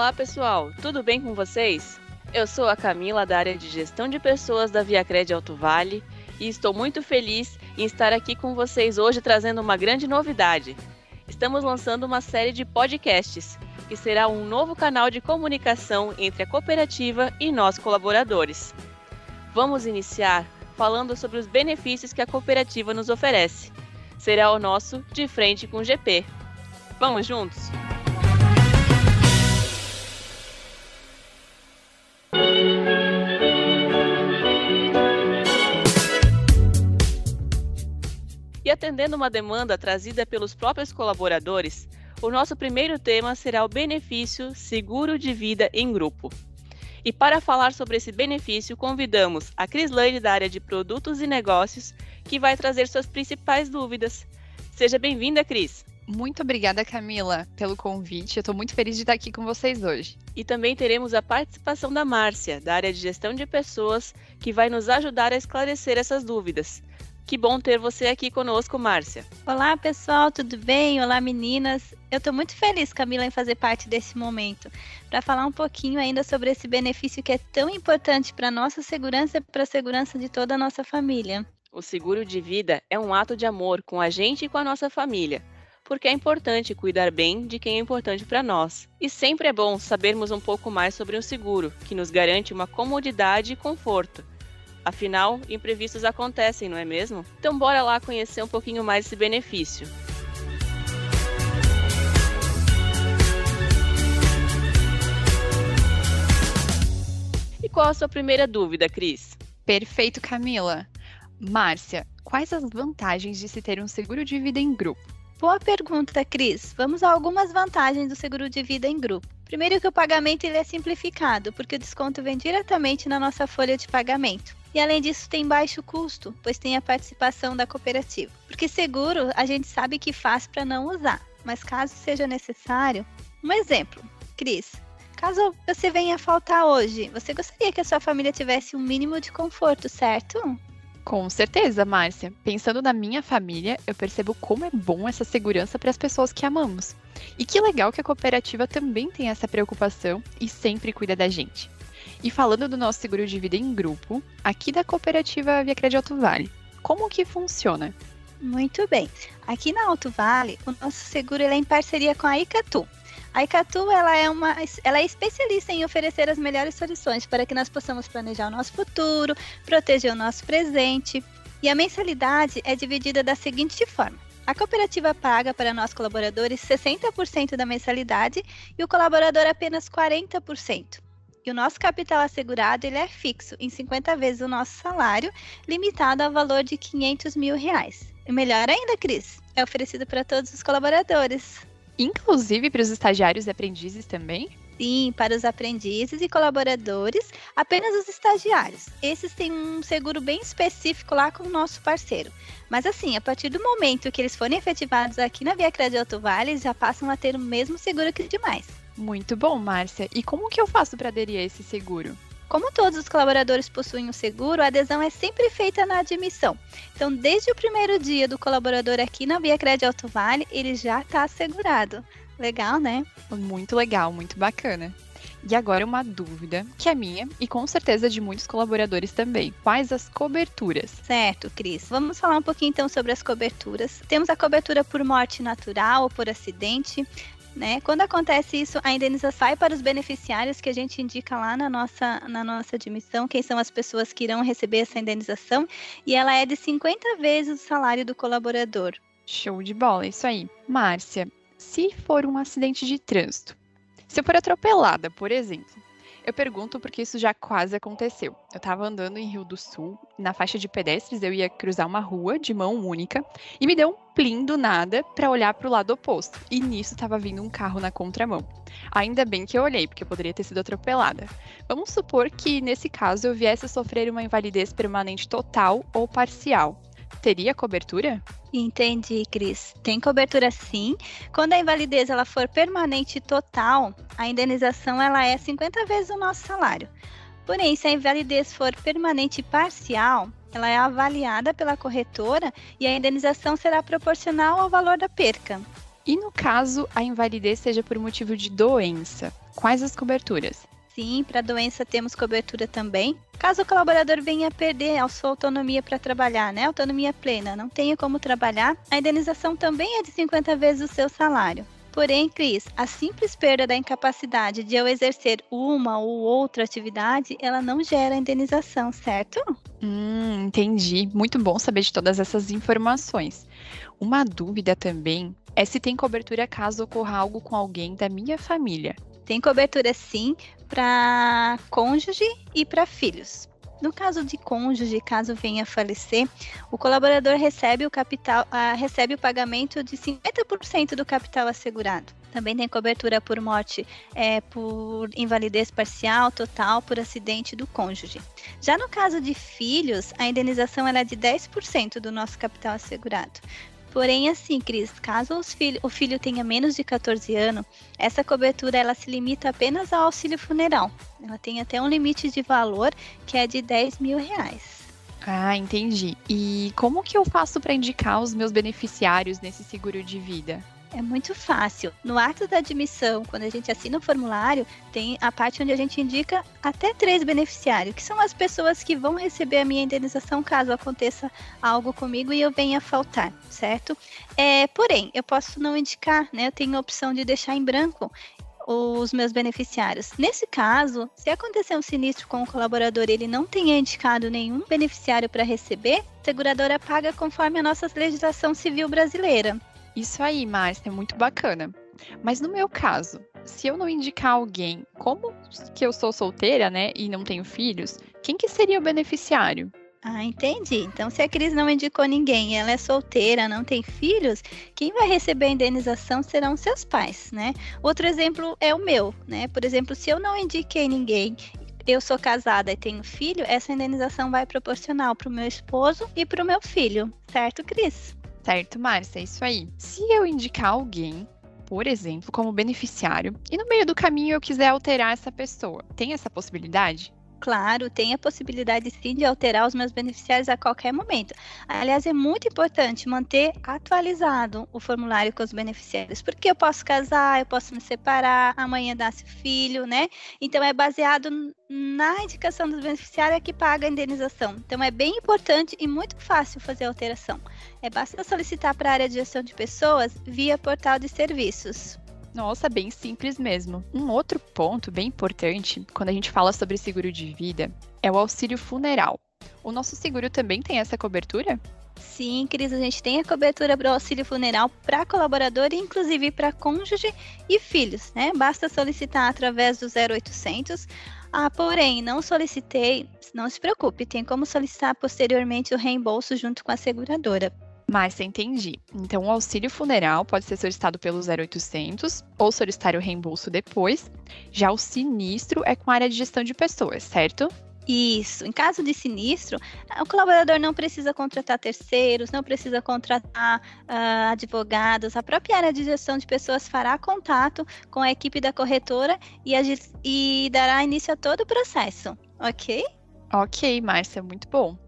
Olá, pessoal, tudo bem com vocês? Eu sou a Camila da área de gestão de pessoas da Viacred Alto Vale e estou muito feliz em estar aqui com vocês hoje trazendo uma grande novidade. Estamos lançando uma série de podcasts, que será um novo canal de comunicação entre a cooperativa e nós colaboradores. Vamos iniciar falando sobre os benefícios que a cooperativa nos oferece. Será o nosso De Frente com o GP. Vamos juntos? E atendendo uma demanda trazida pelos próprios colaboradores, o nosso primeiro tema será o benefício seguro de vida em grupo. E para falar sobre esse benefício, convidamos a Crislane da área de produtos e negócios, que vai trazer suas principais dúvidas. Seja bem-vinda, Cris. Muito obrigada, Camila, pelo convite. Eu estou muito feliz de estar aqui com vocês hoje. E também teremos a participação da Márcia, da área de gestão de pessoas, que vai nos ajudar a esclarecer essas dúvidas. Que bom ter você aqui conosco, Márcia. Olá, pessoal, tudo bem? Olá, meninas. Eu estou muito feliz, Camila, em fazer parte desse momento, para falar um pouquinho ainda sobre esse benefício que é tão importante para a nossa segurança e para a segurança de toda a nossa família. O seguro de vida é um ato de amor com a gente e com a nossa família, porque é importante cuidar bem de quem é importante para nós. E sempre é bom sabermos um pouco mais sobre o seguro, que nos garante uma comodidade e conforto Afinal, imprevistos acontecem, não é mesmo? Então bora lá conhecer um pouquinho mais esse benefício. E qual a sua primeira dúvida, Cris? Perfeito, Camila. Márcia, quais as vantagens de se ter um seguro de vida em grupo? Boa pergunta, Cris. Vamos a algumas vantagens do seguro de vida em grupo. Primeiro que o pagamento ele é simplificado, porque o desconto vem diretamente na nossa folha de pagamento. E além disso, tem baixo custo, pois tem a participação da cooperativa. Porque seguro a gente sabe que faz para não usar, mas caso seja necessário, um exemplo, Cris. Caso você venha faltar hoje, você gostaria que a sua família tivesse um mínimo de conforto, certo? Com certeza, Márcia. Pensando na minha família, eu percebo como é bom essa segurança para as pessoas que amamos. E que legal que a cooperativa também tem essa preocupação e sempre cuida da gente. E falando do nosso seguro de vida em grupo, aqui da cooperativa Via Crédito Alto Vale, como que funciona? Muito bem. Aqui na Alto Vale, o nosso seguro é em parceria com a Icatu. A Icatu ela é, uma, ela é especialista em oferecer as melhores soluções para que nós possamos planejar o nosso futuro, proteger o nosso presente. E a mensalidade é dividida da seguinte forma: a cooperativa paga para nós colaboradores 60% da mensalidade e o colaborador apenas 40%. E o nosso capital assegurado ele é fixo em 50 vezes o nosso salário, limitado ao valor de 500 mil reais. E melhor ainda, Cris, é oferecido para todos os colaboradores. Inclusive para os estagiários e aprendizes também? Sim, para os aprendizes e colaboradores, apenas os estagiários. Esses têm um seguro bem específico lá com o nosso parceiro. Mas assim, a partir do momento que eles forem efetivados aqui na Via Crédito Alto Vale, eles já passam a ter o mesmo seguro que os demais. Muito bom, Márcia. E como que eu faço para aderir a esse seguro? Como todos os colaboradores possuem um seguro, a adesão é sempre feita na admissão. Então, desde o primeiro dia do colaborador aqui na Via Crédito Alto Vale, ele já está assegurado. Legal, né? Muito legal, muito bacana. E agora uma dúvida, que é minha e com certeza de muitos colaboradores também. Quais as coberturas? Certo, Cris. Vamos falar um pouquinho então sobre as coberturas. Temos a cobertura por morte natural ou por acidente, né? Quando acontece isso, a indenização sai para os beneficiários que a gente indica lá na nossa, na nossa admissão, quem são as pessoas que irão receber essa indenização, e ela é de 50 vezes o salário do colaborador. Show de bola, isso aí. Márcia, se for um acidente de trânsito, se eu for atropelada, por exemplo, eu pergunto porque isso já quase aconteceu. Eu estava andando em Rio do Sul, na faixa de pedestres, eu ia cruzar uma rua de mão única e me deu um plim do nada para olhar para o lado oposto. E nisso estava vindo um carro na contramão. Ainda bem que eu olhei, porque eu poderia ter sido atropelada. Vamos supor que nesse caso eu viesse a sofrer uma invalidez permanente total ou parcial teria cobertura? Entendi, Cris. Tem cobertura sim. Quando a invalidez ela for permanente e total, a indenização ela é 50 vezes o nosso salário. Porém, se a invalidez for permanente e parcial, ela é avaliada pela corretora e a indenização será proporcional ao valor da perca. E no caso a invalidez seja por motivo de doença, quais as coberturas? Sim, para doença temos cobertura também. Caso o colaborador venha a perder a sua autonomia para trabalhar, né? Autonomia plena, não tenha como trabalhar, a indenização também é de 50 vezes o seu salário. Porém, Cris, a simples perda da incapacidade de eu exercer uma ou outra atividade, ela não gera indenização, certo? Hum, entendi. Muito bom saber de todas essas informações. Uma dúvida também é se tem cobertura caso ocorra algo com alguém da minha família. Tem cobertura sim para cônjuge e para filhos. No caso de cônjuge, caso venha a falecer, o colaborador recebe o capital, uh, recebe o pagamento de 50% do capital assegurado. Também tem cobertura por morte, é, por invalidez parcial, total, por acidente do cônjuge. Já no caso de filhos, a indenização é de 10% do nosso capital assegurado. Porém, assim, Cris, caso o filho tenha menos de 14 anos, essa cobertura ela se limita apenas ao auxílio funeral. Ela tem até um limite de valor que é de 10 mil reais. Ah, entendi. E como que eu faço para indicar os meus beneficiários nesse seguro de vida? É muito fácil. No ato da admissão, quando a gente assina o formulário, tem a parte onde a gente indica até três beneficiários, que são as pessoas que vão receber a minha indenização caso aconteça algo comigo e eu venha faltar, certo? É, porém, eu posso não indicar, né? Eu tenho a opção de deixar em branco os meus beneficiários. Nesse caso, se acontecer um sinistro com o colaborador ele não tenha indicado nenhum beneficiário para receber, a seguradora paga conforme a nossa legislação civil brasileira. Isso aí, Márcia, é muito bacana. Mas no meu caso, se eu não indicar alguém, como que eu sou solteira, né, e não tenho filhos, quem que seria o beneficiário? Ah, entendi. Então, se a Cris não indicou ninguém, ela é solteira, não tem filhos, quem vai receber a indenização serão seus pais, né? Outro exemplo é o meu, né? Por exemplo, se eu não indiquei ninguém eu sou casada e tenho filho, essa indenização vai proporcional para o meu esposo e para o meu filho, certo, Cris? Certo, Márcia, é isso aí. Se eu indicar alguém, por exemplo, como beneficiário, e no meio do caminho eu quiser alterar essa pessoa, tem essa possibilidade? Claro, tem a possibilidade sim de alterar os meus beneficiários a qualquer momento. Aliás, é muito importante manter atualizado o formulário com os beneficiários, porque eu posso casar, eu posso me separar, amanhã nasce filho, né? Então é baseado na indicação do beneficiário que paga a indenização. Então é bem importante e muito fácil fazer a alteração. É basta solicitar para a área de gestão de pessoas via portal de serviços. Nossa, bem simples mesmo. Um outro ponto bem importante quando a gente fala sobre seguro de vida é o auxílio funeral. O nosso seguro também tem essa cobertura? Sim, Cris, a gente tem a cobertura para o auxílio funeral para colaborador inclusive para cônjuge e filhos, né? Basta solicitar através do 0800. Ah, porém, não solicitei, não se preocupe, tem como solicitar posteriormente o reembolso junto com a seguradora. Mas entendi. Então, o auxílio funeral pode ser solicitado pelo 0800 ou solicitar o reembolso depois. Já o sinistro é com a área de gestão de pessoas, certo? Isso. Em caso de sinistro, o colaborador não precisa contratar terceiros, não precisa contratar uh, advogados. A própria área de gestão de pessoas fará contato com a equipe da corretora e, e dará início a todo o processo, ok? Ok, Márcia, muito bom.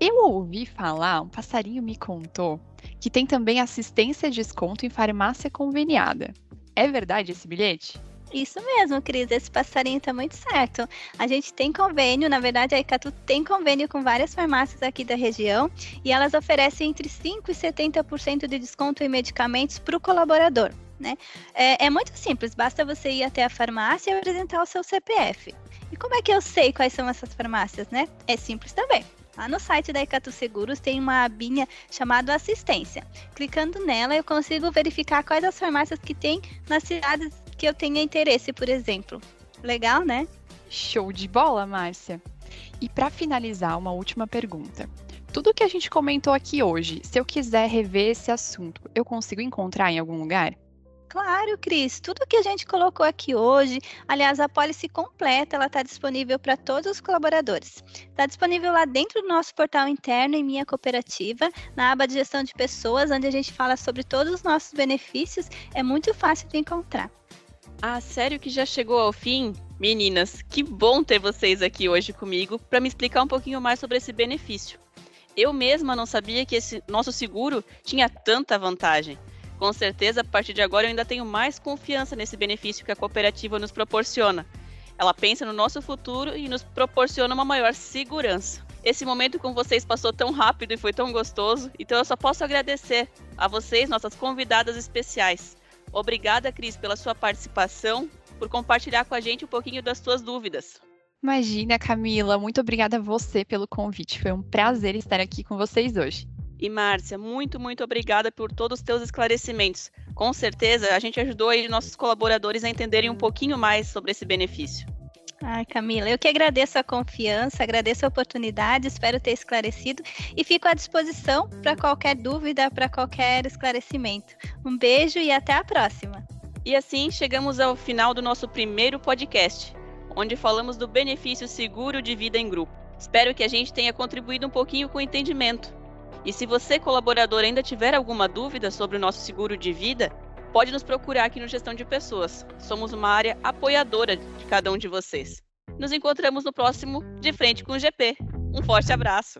Eu ouvi falar, um passarinho me contou, que tem também assistência de desconto em farmácia conveniada. É verdade esse bilhete? Isso mesmo, Cris, esse passarinho tá muito certo. A gente tem convênio, na verdade a Icatu tem convênio com várias farmácias aqui da região e elas oferecem entre 5% e 70% de desconto em medicamentos para o colaborador. Né? É, é muito simples, basta você ir até a farmácia e apresentar o seu CPF. E como é que eu sei quais são essas farmácias, né? É simples também. Lá no site da Icatu Seguros tem uma abinha chamada Assistência. Clicando nela, eu consigo verificar quais as farmácias que tem nas cidades que eu tenha interesse, por exemplo. Legal, né? Show de bola, Márcia. E para finalizar, uma última pergunta. Tudo que a gente comentou aqui hoje, se eu quiser rever esse assunto, eu consigo encontrar em algum lugar? Claro, Cris. Tudo que a gente colocou aqui hoje, aliás, a policy completa, ela está disponível para todos os colaboradores. Está disponível lá dentro do nosso portal interno em Minha Cooperativa, na aba de gestão de pessoas, onde a gente fala sobre todos os nossos benefícios. É muito fácil de encontrar. Ah, sério que já chegou ao fim? Meninas, que bom ter vocês aqui hoje comigo para me explicar um pouquinho mais sobre esse benefício. Eu mesma não sabia que esse nosso seguro tinha tanta vantagem. Com certeza, a partir de agora eu ainda tenho mais confiança nesse benefício que a cooperativa nos proporciona. Ela pensa no nosso futuro e nos proporciona uma maior segurança. Esse momento com vocês passou tão rápido e foi tão gostoso, então eu só posso agradecer a vocês, nossas convidadas especiais. Obrigada, Cris, pela sua participação, por compartilhar com a gente um pouquinho das suas dúvidas. Imagina, Camila, muito obrigada a você pelo convite. Foi um prazer estar aqui com vocês hoje. E Márcia, muito, muito obrigada por todos os teus esclarecimentos. Com certeza, a gente ajudou aí nossos colaboradores a entenderem um pouquinho mais sobre esse benefício. Ai, Camila, eu que agradeço a confiança, agradeço a oportunidade, espero ter esclarecido e fico à disposição para qualquer dúvida, para qualquer esclarecimento. Um beijo e até a próxima. E assim chegamos ao final do nosso primeiro podcast, onde falamos do benefício seguro de vida em grupo. Espero que a gente tenha contribuído um pouquinho com o entendimento. E se você, colaborador, ainda tiver alguma dúvida sobre o nosso seguro de vida, pode nos procurar aqui no Gestão de Pessoas. Somos uma área apoiadora de cada um de vocês. Nos encontramos no próximo De Frente com o GP. Um forte abraço!